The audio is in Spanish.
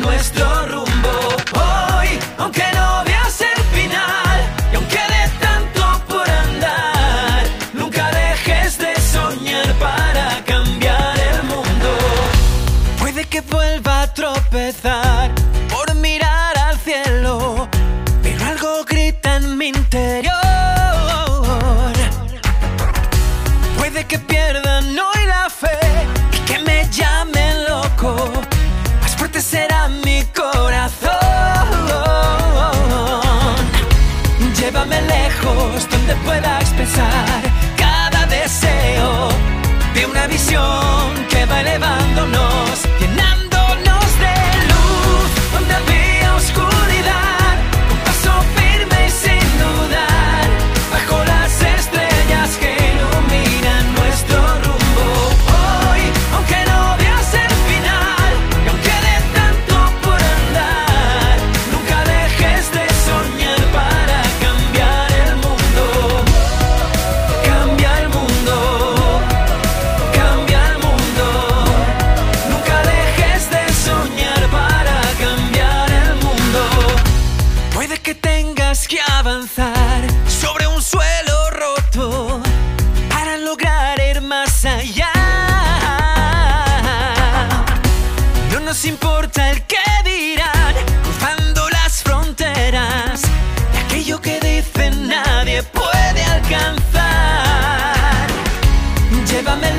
nuestro rumbo. Hoy, aunque no veas el final, y aunque de tanto por andar, nunca dejes de soñar para cambiar el mundo. Puede que vuelva a tropezar Llévame lejos donde pueda expresar cada deseo de una visión que va elevándonos, Puede que tengas que avanzar sobre un suelo roto para lograr ir más allá. No nos importa el que dirán, cruzando las fronteras de aquello que dicen nadie puede alcanzar. Llévame